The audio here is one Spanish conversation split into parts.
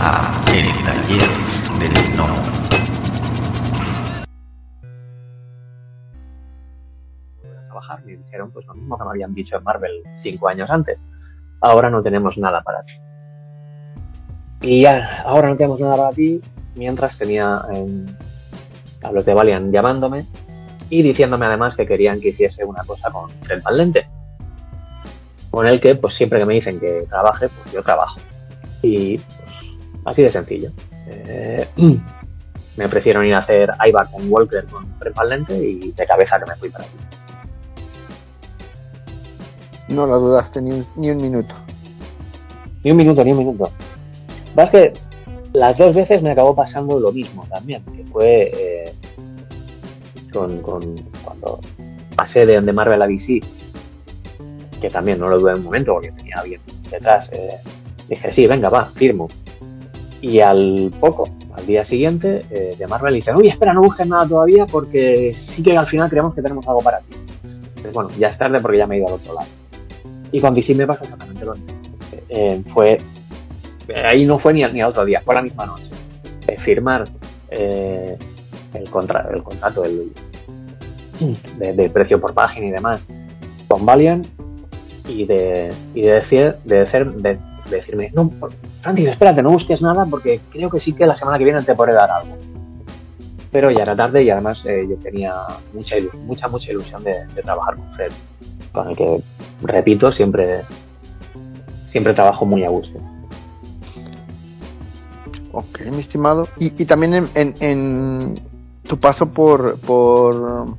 a El Taller del No. trabajar me dijeron pues lo mismo que me habían dicho en Marvel cinco años antes. Ahora no tenemos nada para ti. Y ya, ahora no tenemos nada para ti, mientras tenía eh, a los de Valiant llamándome y diciéndome además que querían que hiciese una cosa con Fred Valente. Con el que, pues siempre que me dicen que trabaje, pues yo trabajo. Y pues, así de sencillo. Eh, me ofrecieron ir a hacer IVAC con Walker con Fred Valente y de cabeza que me fui para allí. No lo dudaste ni un, ni un minuto. Ni un minuto, ni un minuto. Vas que las dos veces me acabó pasando lo mismo también, que fue eh, con, con- cuando pasé de, de Marvel a DC, que también no lo dudé un momento porque tenía alguien detrás, eh, dije, sí, venga, va, firmo. Y al poco, al día siguiente, eh, de Marvel dicen, uy, espera, no busques nada todavía porque sí que al final creemos que tenemos algo para ti. Entonces, bueno, ya es tarde porque ya me he ido al otro lado. Y con DC me pasó exactamente lo mismo. Eh, fue eh, ahí no fue ni, al- ni al otro día, fue la misma noche. Eh, firmar eh, el, contra, el contrato el, de, precio por página y demás con Valiant y de, y de decir, de, decir- de- de decirme, no, Francis, espérate, no busques nada porque creo que sí que la semana que viene te podré dar algo. Pero ya era tarde y además eh, yo tenía mucha, ilu- mucha, mucha ilusión de, trabajar con Fred, con el que, repito, siempre, siempre trabajo muy a gusto. Ok, mi estimado. Y, y también en, en, en tu paso por por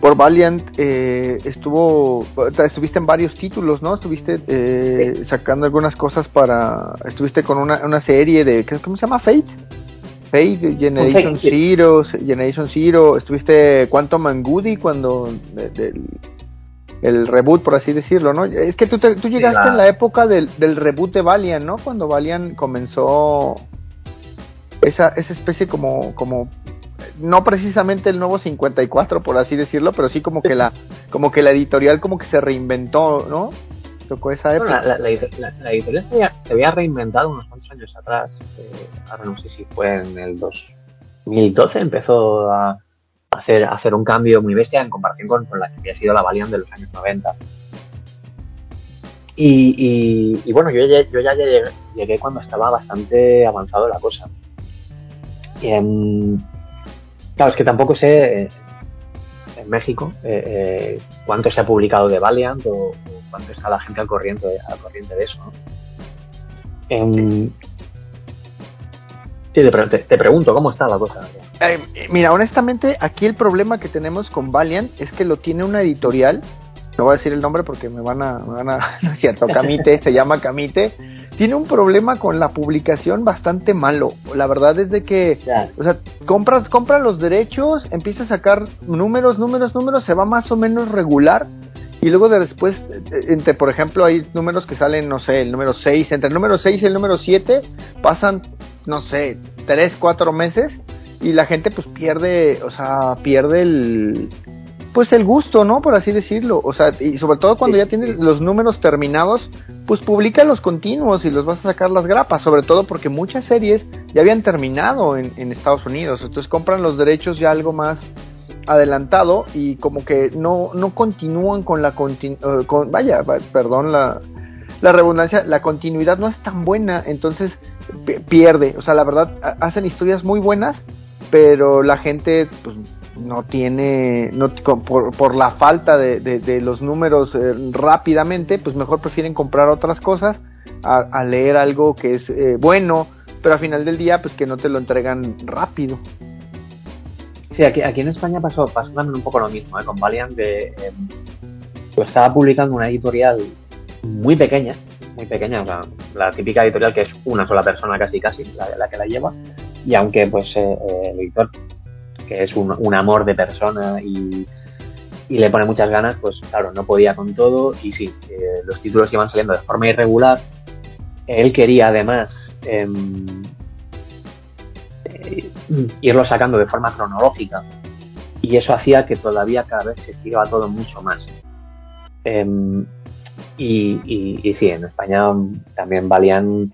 por Valiant eh, estuvo estuviste en varios títulos, ¿no? Estuviste eh, sacando algunas cosas para estuviste con una, una serie de ¿qué- ¿cómo se llama? Fate. Fate, Generation Fate, sí. Zero, Generation Zero, estuviste Quantum and Goody cuando de- el reboot, por así decirlo, ¿no? Es que tú, te- tú llegaste la- en la época del, del reboot de Valiant, ¿no? Cuando Valiant comenzó esa, esa especie como, como, no precisamente el nuevo 54, por así decirlo, pero sí como que la, como que la editorial como que se reinventó, ¿no? Tocó esa época. la, la- la- la editorial se había, se había reinventado unos cuantos años atrás. eh, ahora no sé si fue en el 2012, empezó a hacer, a hacer un cambio muy bestia en comparación con, con la que había sido la Valiant de los años 90. Y, y- y bueno, yo ya, yo ya llegué, llegué cuando estaba bastante avanzado la cosa. Y, em, claro, es que tampoco sé eh, en México eh, eh, cuánto se ha publicado de Valiant o, cuánto está la gente al corriente, al corriente de eso. Em, sí, te, pre- te- te pregunto, ¿cómo está la cosa? Mira, honestamente, aquí el problema que tenemos con Valiant es que lo tiene una editorial. No voy a decir el nombre porque me van a, me van a, cierto, Camite, se llama Camite. Tiene un problema con la publicación bastante malo. La verdad es de que O sea, compras, compra los derechos, empieza a sacar números, números, números, se va más o menos regular. Y luego de después, eh, entre, por ejemplo, hay números que salen, no sé, el número 6, entre el número 6 y el número 7 pasan, no sé, 3, 4 meses y la gente pues pierde, o sea, pierde el, pues el gusto, ¿no? Por así decirlo. O sea, y sobre todo cuando Sí, ya tienes sí. los números terminados, pues publica los continuos y los vas a sacar las grapas, sobre todo porque muchas series ya habían terminado en, en Estados Unidos, entonces compran los derechos ya algo más adelantado y como que no, no continúan con la continu eh, con, vaya, va- perdón la, la redundancia, la continuidad no es tan buena, entonces pi- pierde, o sea, la verdad ha- hacen historias muy buenas, pero la gente pues no tiene, no, por, por la falta de, de- de los números eh, rápidamente, pues mejor prefieren comprar otras cosas a, a leer algo que es eh, bueno, pero al final del día pues que no te lo entregan rápido. Sí, aquí, aquí en España pasó, pasó también un poco lo mismo, ¿eh? con Valiant, eh, lo estaba publicando una editorial muy pequeña, muy pequeña, o sea, la típica editorial que es una sola persona casi casi, la, la que la lleva, y aunque pues eh, el editor, que es un, un amor de persona y, le pone muchas ganas, pues claro, no podía con todo, y sí, eh, los títulos que iban saliendo de forma irregular, él quería además em, eh, irlo sacando de forma cronológica y eso hacía que todavía cada vez se estiraba todo mucho más. Em, y, sí, en España también valían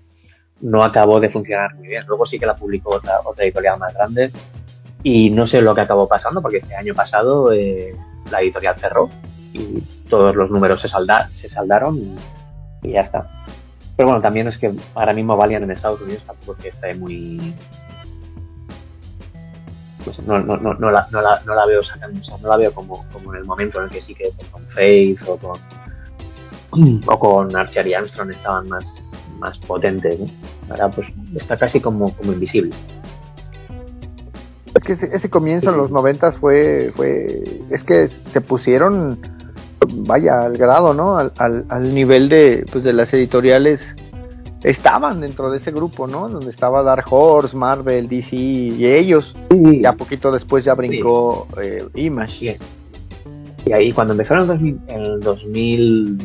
no acabó de funcionar muy bien. Luego sí que la publicó otra, otra editorial más grande y no sé lo que acabó pasando porque este año pasado eh, la editorial cerró y todos los números se, salda, se saldaron y, ya está. Pero bueno, también es que ahora mismo Valiant en Estados Unidos tampoco que esté muy... Pues no, no, no, no, la, no, la, no la veo sacando, no la veo como, como en el momento en el que sí que con Faith o con o con Archer y Armstrong estaban más, más potentes. Ahora pues está casi como, como invisible. Es que ese, comienzo en los noventas fue, fue, es que se pusieron, vaya, al grado, ¿no? Al, al, nivel de, pues, de las editoriales estaban dentro de ese grupo, ¿no? Donde estaba Dark Horse, Marvel, DC y ellos. Y a poquito después ya brincó eh, Image. Y ahí cuando empezaron en el 2000,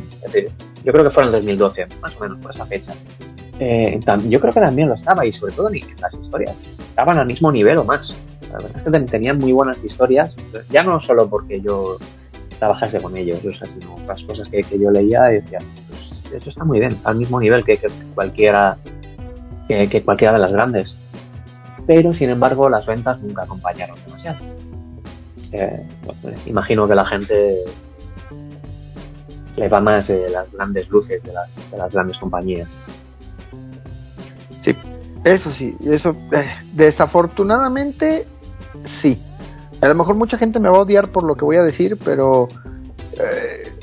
yo creo que fue en el 2012, más o menos por esa fecha. Eh, yo creo que también lo estaba y sobre todo en las historias. Estaban al mismo nivel o más. La verdad es que tenían muy buenas historias, ya no solo porque yo trabajase con ellos, o sea, sino las cosas que, yo leía y decía, pues eso está muy bien, al mismo nivel que, cualquiera que, cualquiera de las grandes. Pero sin embargo las ventas nunca acompañaron demasiado. Eh, imagino que la gente le va más de las grandes luces de las, de las grandes compañías. Sí, eso sí, eso eh, desafortunadamente sí. A lo mejor mucha gente me va a odiar por lo que voy a decir, pero eh,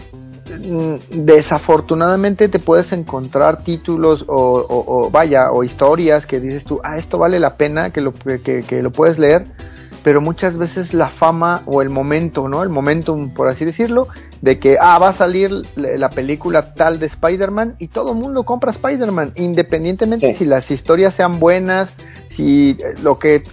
desafortunadamente te puedes encontrar títulos o, vaya, o historias que dices tú, ah, esto vale la pena, que lo, que, que lo puedes leer, pero muchas veces la fama o el momento, ¿no? El momentum, por así decirlo, de que, ah, va a salir la película tal de Spider-Man y todo el mundo compra Spider-Man, independientemente si las historias sean buenas, si eh, lo que,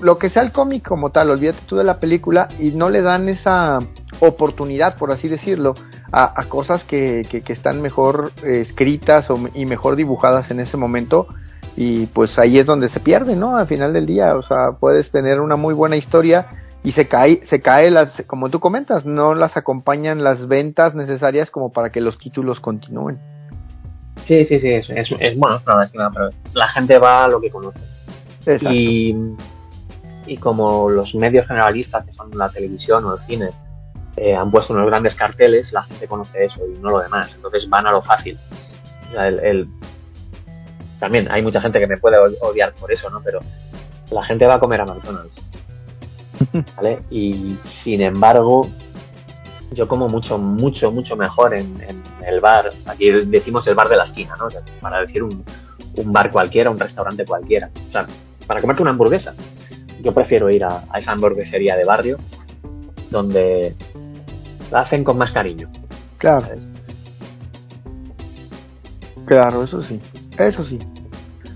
lo que sea el cómic como tal, olvídate tú de la película y no le dan esa oportunidad, por así decirlo, a, cosas que, que, están mejor eh, escritas o, y mejor dibujadas en ese momento y pues ahí es donde se pierde, ¿no? Al final del día, o sea, puedes tener una muy buena historia y se cae, se cae las, como tú comentas, no las acompañan las ventas necesarias como para que los títulos continúen. Sí, sí, sí, es, es, bueno, pero la gente va a lo que conoce. Y, y como los medios generalistas, que son la televisión o el cine, eh, han puesto unos grandes carteles, la gente conoce eso y no lo demás. Entonces van a lo fácil. O sea, el, también hay mucha gente que me puede odiar por eso, ¿no? Pero la gente va a comer a McDonald's. ¿Vale? Y sin embargo, yo como mucho, mucho, mucho mejor en, el bar. Aquí decimos el bar de la esquina, ¿no? para decir un, bar cualquiera, un restaurante cualquiera. O sea, para comerte una hamburguesa. Yo prefiero ir a, esa hamburguesería de barrio donde la hacen con más cariño. Claro. Claro, eso sí. Eso sí.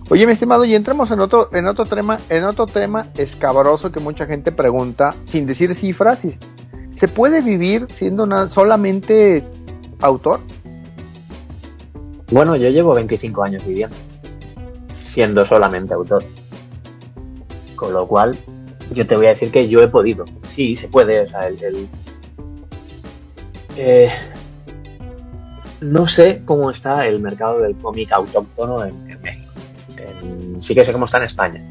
Oye, mi estimado, y entramos en otro, en otro tema, en otro tema escabroso que mucha gente pregunta, sin decir cifras, ¿se puede vivir siendo solamente autor? Bueno, yo llevo 25 años viviendo, siendo solamente autor. Con lo cual, yo te voy a decir que yo he podido. Sí, se puede, o sea, el, eh, no sé cómo está el mercado del cómic autóctono en, México. sí que sé cómo está en España.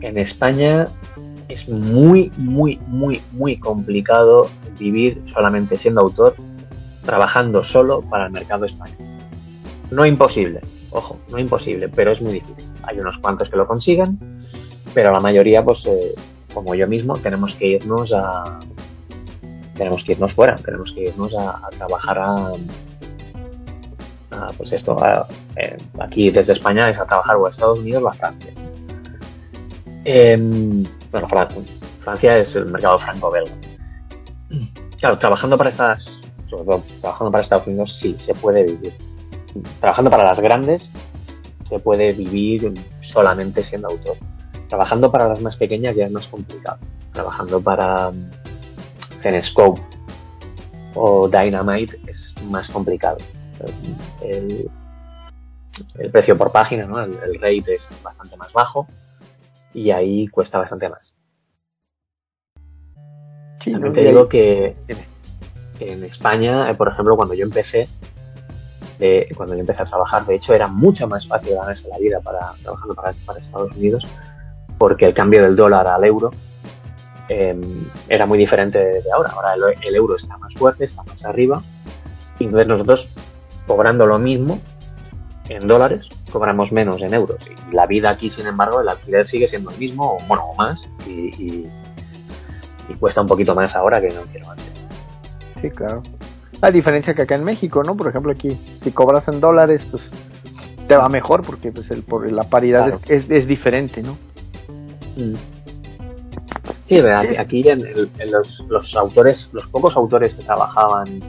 En España es muy, muy, muy, muy complicado vivir solamente siendo autor, trabajando solo para el mercado español. No imposible, ojo, no imposible, pero es muy difícil. Hay unos cuantos que lo consiguen, pero la mayoría, pues, eh, como yo mismo, tenemos que irnos a, tenemos que irnos fuera, tenemos que irnos a, trabajar a, pues esto, eh, aquí desde España es a trabajar o a Estados Unidos o a Francia. Em, bueno, Francia, es el mercado franco-belga. Claro, trabajando para estas, sobre todo trabajando para Estados Unidos, sí, se puede vivir. Trabajando para las grandes, se puede vivir solamente siendo autor. Trabajando para las más pequeñas ya es más complicado. Trabajando para Genescope o Dynamite es más complicado. El, precio por página, ¿no? el, rate es bastante más bajo y ahí cuesta bastante más. También te digo que, en España, eh, por ejemplo, cuando yo empecé, de cuando yo empecé a trabajar. De hecho, era mucho más fácil ganarse la vida para trabajando para, para Estados Unidos porque el cambio del dólar al euro eh, era muy diferente de ahora. Ahora el, el, euro está más fuerte, está más arriba, y entonces nosotros, cobrando lo mismo en dólares, cobramos menos en euros. Y la vida aquí, sin embargo, el alquiler sigue siendo el mismo, o bueno, o más, y, y, y cuesta un poquito más ahora que no quiero antes. Sí, claro. La diferencia que acá en México, ¿no? Por ejemplo, aquí, si cobras en dólares, pues te va mejor porque pues el, por la paridad claro. es, es, es, diferente, ¿no? Sí, aquí en, en los, los, autores, los pocos autores que trabajaban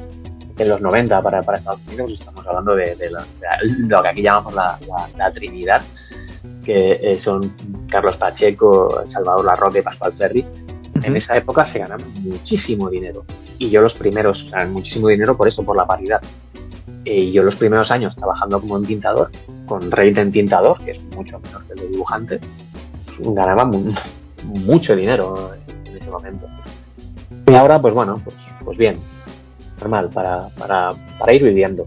en los 90 para, para Estados Unidos, estamos hablando de, de, la, de lo que aquí llamamos la, la, la Trinidad, que eh, son Carlos Pacheco, Salvador Larroque y Pascual Ferri. En esa época se ganaba muchísimo dinero. Y yo los primeros, o sea, muchísimo dinero por eso, por la paridad. Y yo los primeros años trabajando como entintador, con rate en tintador, que es mucho menor que el de dibujante, ganaba mucho dinero en ese momento. Y ahora, pues bueno, pues, pues bien, normal, para, para, para ir viviendo.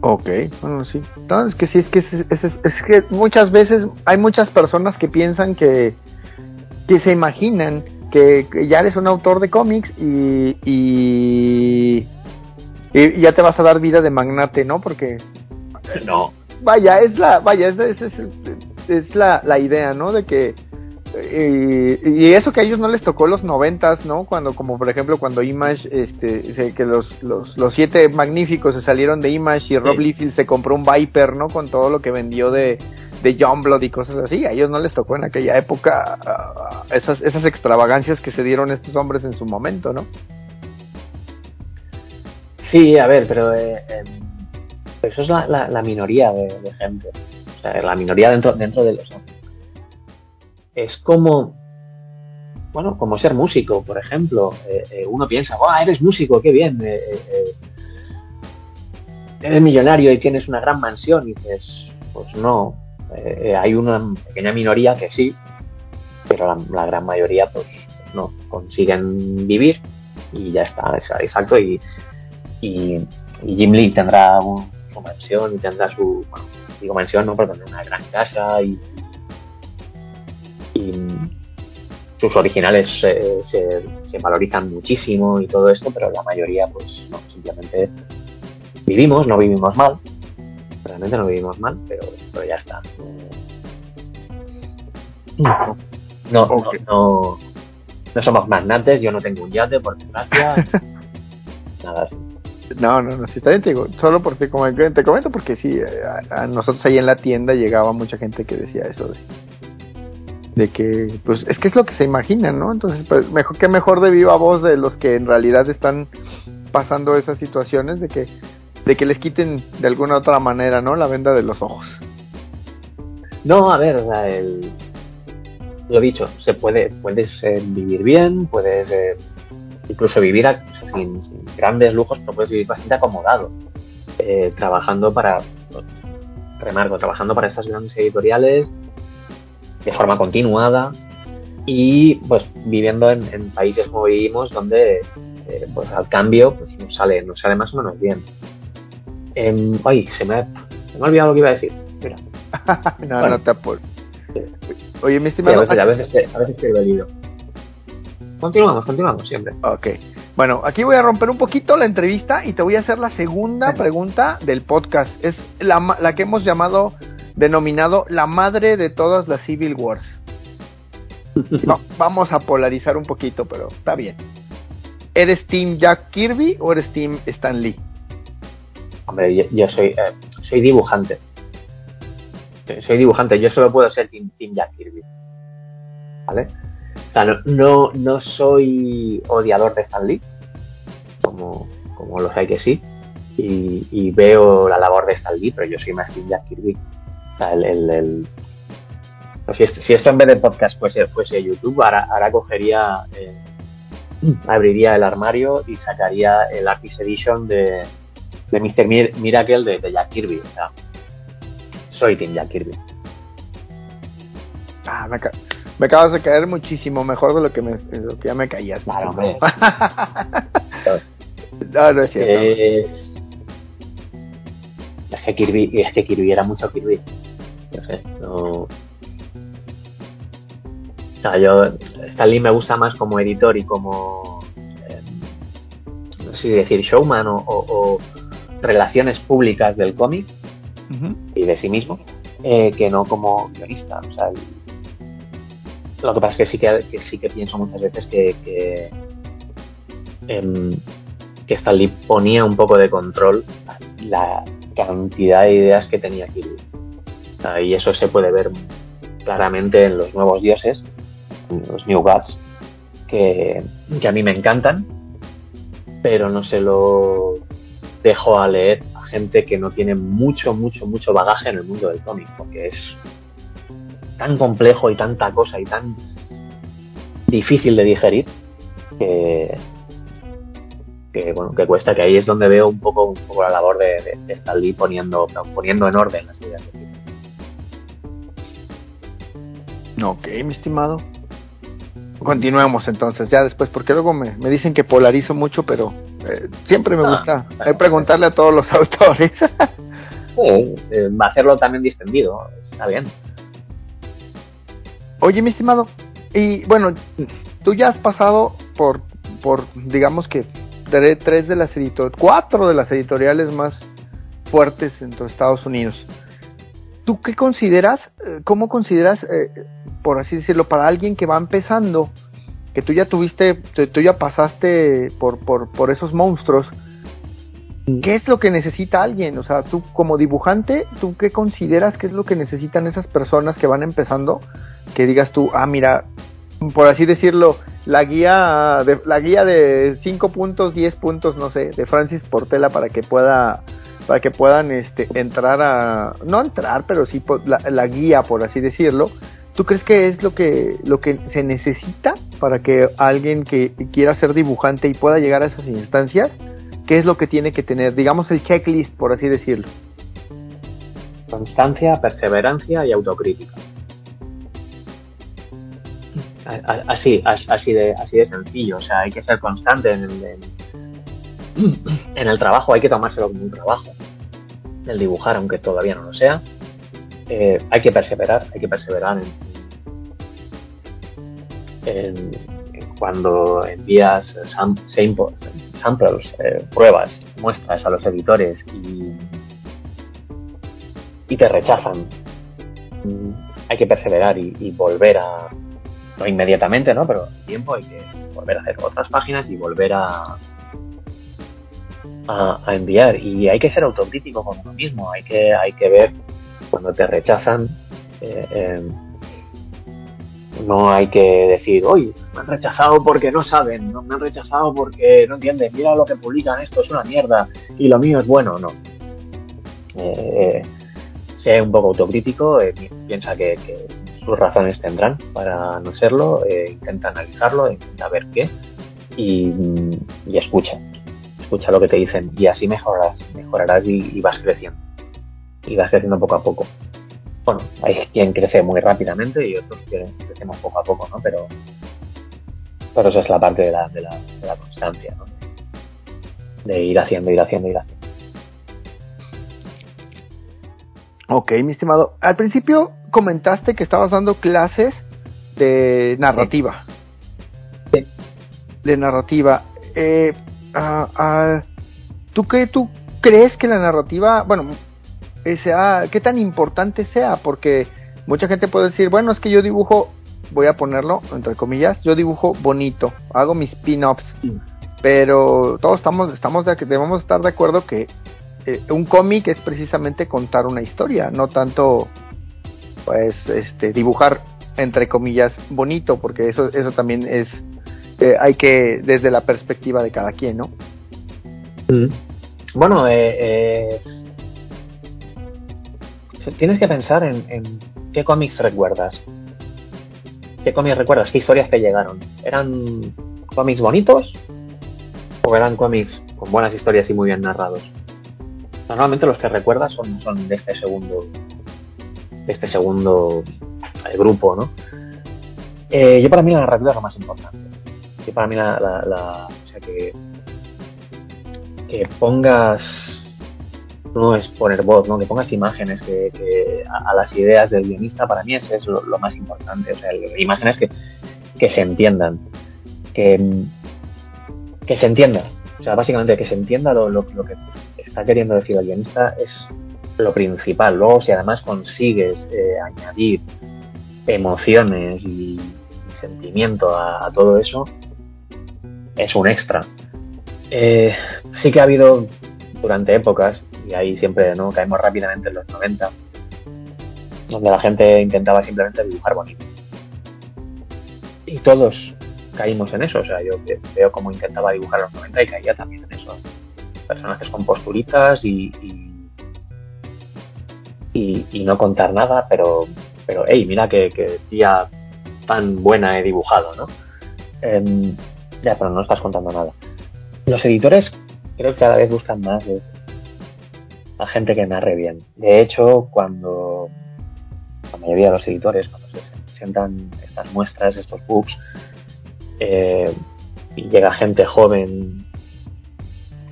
Ok, bueno, sí. No, es que sí, es que, es, es, es, que muchas veces hay muchas personas que piensan que, que se imaginan que, que ya eres un autor de cómics y, y, y, ya te vas a dar vida de magnate, ¿no? Porque... No. Vaya, es la, vaya, es, es, es, la, la idea, ¿no? De que y, y, eso que a ellos no les tocó los noventas, ¿no? Cuando, como por ejemplo, cuando Image, este, se, que los, los, los siete magníficos se salieron de Image y Rob sí. Liefeld se compró un Viper, ¿no? Con todo lo que vendió de, de Youngblood y cosas así. A ellos no les tocó en aquella época uh, esas, esas extravagancias que se dieron estos hombres en su momento, ¿no? Sí, a ver, pero eh, eh, eso es la, la, la minoría de, de, gente. La minoría dentro, dentro de los es como, bueno, como ser músico, por ejemplo. Eh, eh, uno piensa, oh, eres músico, qué bien. Eh, eres millonario y tienes una gran mansión. Y dices, pues no. Hay una pequeña minoría que sí, pero la, gran mayoría, pues no. Consiguen vivir y ya está, exacto. Y, y, Jim Lee tendrá su mansión y tendrá su, digo mansión, no, pero tendrá una gran casa y y sus originales eh, se, se, valorizan muchísimo y todo esto, pero la mayoría pues no, simplemente vivimos, no vivimos mal, realmente no vivimos mal, pero, pero ya está. No, no, okay. no, no, somos magnates, yo no tengo un yate, por desgracia, nada así. No, no, no, está bien, te digo, solo porque como te comento porque sí, a, a nosotros ahí en la tienda llegaba mucha gente que decía eso de que pues es que es lo que se imaginan, ¿no? Entonces, pues mejor que mejor de viva voz de los que en realidad están pasando esas situaciones de que de que les quiten de alguna otra manera, ¿no? La venda de los ojos. No, a ver, el lo dicho, se puede puedes eh, vivir bien, puedes eh, incluso vivir a, sin, sin, grandes lujos, pero puedes vivir bastante acomodado, eh, trabajando para remarco, trabajando para estas grandes editoriales de forma continuada y pues viviendo en, en países como vivimos donde eh, pues al cambio pues nos sale nos sale más o menos bien. Eh, ay se me, se me ha olvidado lo que iba a decir. Mira. No bueno. no te apures. Oye mi estimado sí, a veces a veces, a veces estoy venido continuamos continuamos siempre. Ok bueno, aquí voy a romper un poquito la entrevista y te voy a hacer la segunda pregunta del podcast. Es la, la que hemos llamado denominado la madre de todas las Civil Wars. No, vamos a polarizar un poquito, pero está bien. ¿Eres Team Jack Kirby o eres Team Stan Lee? Hombre, yo, yo soy, eh, soy dibujante. Soy dibujante, yo solo puedo ser Team, team Jack Kirby. ¿Vale? Sea, no, no, soy odiador de Stan Lee, como, como los hay que sí, y, veo la labor de Stan Lee, pero yo soy más Team Jack Kirby. O sea, el, el, si, esto, en vez de podcast fuese, fuese YouTube, ahora, ahora cogería, eh, abriría el armario y sacaría el Artist Edition de, de Mr. Mir Miracle de, de, Jack Kirby. O sea, soy Team Jack Kirby. Ah, me, me, acabas de caer muchísimo mejor de lo que, me, de lo que ya me caías. Claro, hombre. no, no es cierto. Eh, que Kirby, es que Kirby era mucho Kirby. No sé, no. O sea, yo, Stan Lee me gusta más como editor y como, eh, no sé si decir showman o, o- o relaciones públicas del cómic y de sí mismo, eh, que no como guionista. O sea, el- lo que pasa es que sí que, que sí que pienso muchas veces que, que, em, que Stan Lee ponía un poco de control la cantidad de ideas que tenía Kirby. Y eso se puede ver claramente en los nuevos dioses, los New Gods, que, que a mí me encantan, pero no se lo dejo a leer a gente que no tiene mucho, mucho, mucho bagaje en el mundo del cómic, porque es tan complejo y tanta cosa y tan difícil de digerir que, que bueno que cuesta que ahí es donde veo un poco un poco la labor de, de, de Stan Lee poniendo poniendo en orden las ideas. Ok, mi estimado. Continuemos entonces, ya después, porque luego me, me dicen que polarizo mucho, pero eh, siempre me Ah, gusta eh, preguntarle a todos los autores. Sí, eh, hacerlo también distendido está bien Oye, mi estimado, y bueno, tú ya has pasado por, por digamos que tre- tres de las editoriales, cuatro de las editoriales más fuertes entre Estados Unidos. ¿Tú qué consideras, eh, cómo consideras, eh, por así decirlo, para alguien que va empezando, que tú ya tuviste, tú ya pasaste por, por, por esos monstruos, ¿qué es lo que necesita alguien? O sea, tú como dibujante, ¿tú qué consideras que es lo que necesitan esas personas que van empezando? Que digas tú, ah, mira, por así decirlo, la guía de, la guía de 5 puntos, 10 puntos, no sé, de Francis Portela para que pueda para que puedan este entrar a no entrar, pero sí la, la guía, por así decirlo. ¿Tú crees que es lo que lo que se necesita para que alguien que quiera ser dibujante y pueda llegar a esas instancias? ¿Qué es lo que tiene que tener? Digamos el checklist, por así decirlo. constancia perseverancia y autocrítica así as- así de así de sencillo o sea hay que ser constante en el, en, en el trabajo hay que tomárselo como un trabajo el dibujar aunque todavía no lo sea Eh, hay que perseverar hay que perseverar en, en- cuando envías sam- samples, eh, pruebas muestras a los editores y y te rechazan. Hay que perseverar y, volver a no inmediatamente no pero tiempo hay que volver a hacer otras páginas y volver a a, a enviar. Y hay que ser autocrítico con uno mismo. Hay que hay que ver cuando te rechazan eh, eh, no hay que decir oye me han rechazado porque no saben me han rechazado porque no entienden mira lo que publican esto es una mierda y lo mío es bueno no eh, sé un poco autocrítico eh, pi- piensa que, sus razones tendrán para no serlo eh, intenta analizarlo intenta ver qué y, escucha escucha lo que te dicen y así mejorarás mejorarás y vas creciendo y vas creciendo poco a poco bueno hay quien crece muy rápidamente y otros que crecemos poco a poco no pero pero eso es la parte de la, de la, de la constancia ¿no? de ir haciendo ir haciendo ir haciendo Ok, mi estimado. Al principio comentaste que estabas dando clases de narrativa. De narrativa. Eh, ah, ah, ¿tú, qué, ¿Tú crees que la narrativa, bueno, eh, sea, qué tan importante sea? Porque mucha gente puede decir, bueno, es que yo dibujo, voy a ponerlo entre comillas, yo dibujo bonito, hago mis pin-ups. Sí. Pero todos estamos, estamos de, debemos estar de acuerdo que eh, un cómic es precisamente contar una historia, no tanto pues este dibujar entre comillas bonito, porque eso eso también es eh, hay que desde la perspectiva de cada quien, ¿no? Bueno, eh, eh, tienes que pensar en, qué cómics recuerdas. ¿Qué cómics recuerdas? ¿Qué historias te llegaron? ¿Eran cómics bonitos? ¿O eran cómics con buenas historias y muy bien narrados? Normalmente los que recuerdas son, son de este segundo de este segundo eh, grupo, ¿no? Eh, yo para mí la narrativa es lo más importante. Yo para mí la- la- o sea que que pongas no es poner voz, ¿no? que pongas imágenes que, a, las ideas del guionista, para mí eso es lo, más importante, o sea, imágenes que, que se entiendan, que, que se entienda, o sea, básicamente que se entienda lo, lo, que está queriendo decir el guionista es lo principal. Luego, si además consigues eh, añadir emociones y, sentimiento a, todo eso, es un extra. Eh, sí que ha habido durante épocas, y ahí siempre no caemos rápidamente en los 90, donde la gente intentaba simplemente dibujar bonito. Y todos caímos en eso, o sea, yo veo cómo intentaba dibujar los 90 y caía también en eso. Personajes con posturitas y, y, no contar nada, pero, pero hey, mira que, que día tan buena he dibujado, ¿no? Em, ya, pero no estás contando nada. Los editores creo que cada vez buscan más de a gente que narre bien. De hecho, cuando la mayoría de los editores, cuando se presentan estas muestras, estos books, eh, y llega gente joven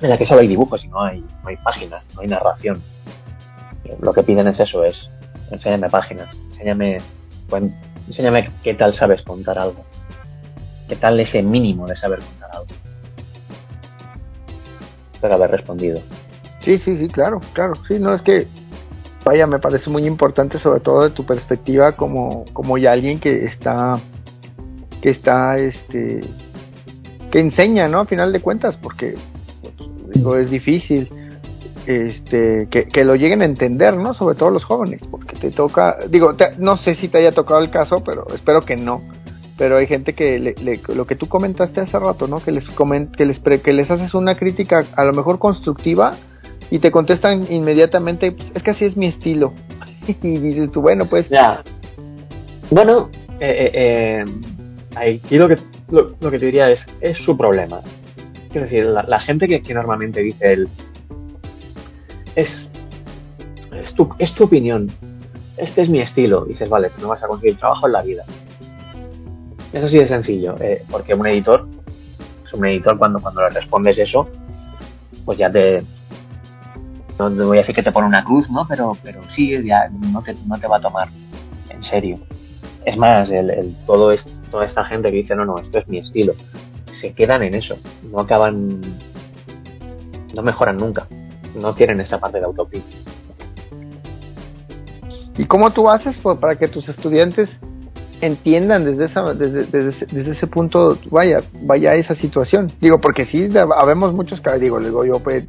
en la que solo hay dibujos y no hay, no hay páginas, no hay narración. Lo que piden es eso, es enséñame páginas, enséñame, enséñame qué tal sabes contar algo, qué tal ese mínimo de saber contar algo. Espero haber respondido. Sí, sí, sí, claro, claro. Sí, no es que, vaya, me parece muy importante sobre todo de tu perspectiva como, como ya alguien que está que está, este, que enseña, ¿no? A final de cuentas, porque, pues, digo, es difícil este, que, lo lleguen a entender, ¿no? Sobre todo los jóvenes, porque te toca, digo, no sé si te haya tocado el caso, pero espero que no. Pero hay gente que lo que tú comentaste hace rato, ¿no? Que les coment, que les que les haces una crítica a lo mejor constructiva y te contestan inmediatamente, pues, es que así es mi estilo. y dices tú, bueno, pues. Ya. Bueno, eh, eh, eh aquí lo que, lo, que te diría es, es su problema. Quiero decir, la, gente que, normalmente dice el... Es, es, tu, es tu opinión, este es mi estilo. dices, vale, no vas a conseguir trabajo en la vida. Eso sí es sencillo, eh, porque un editor, es un editor cuando, cuando le respondes eso, pues ya te, no voy a decir que te pone una cruz, ¿no? Pero, pero sí, ya no te, no te va a tomar en serio. Es más, el, todo esto toda esta gente que dice, no, no, esto es mi estilo, se quedan en eso, no acaban, no mejoran nunca, no tienen esta parte de autocrítica. ¿Y cómo tú haces para que tus estudiantes entiendan desde esa desde, desde, ese punto vaya vaya esa situación digo porque sí habemos muchos digo digo yo pues,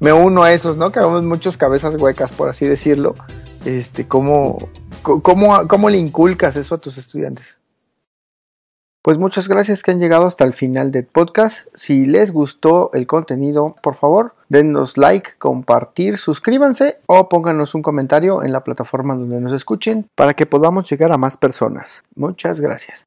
me uno a esos no que habemos muchos cabezas huecas por así decirlo este cómo cómo cómo le inculcas eso a tus estudiantes pues muchas gracias que han llegado hasta el final del podcast. Si les gustó el contenido, por favor, denos like, compartir, suscríbanse o pónganos un comentario en la plataforma donde nos escuchen para que podamos llegar a más personas. Muchas gracias.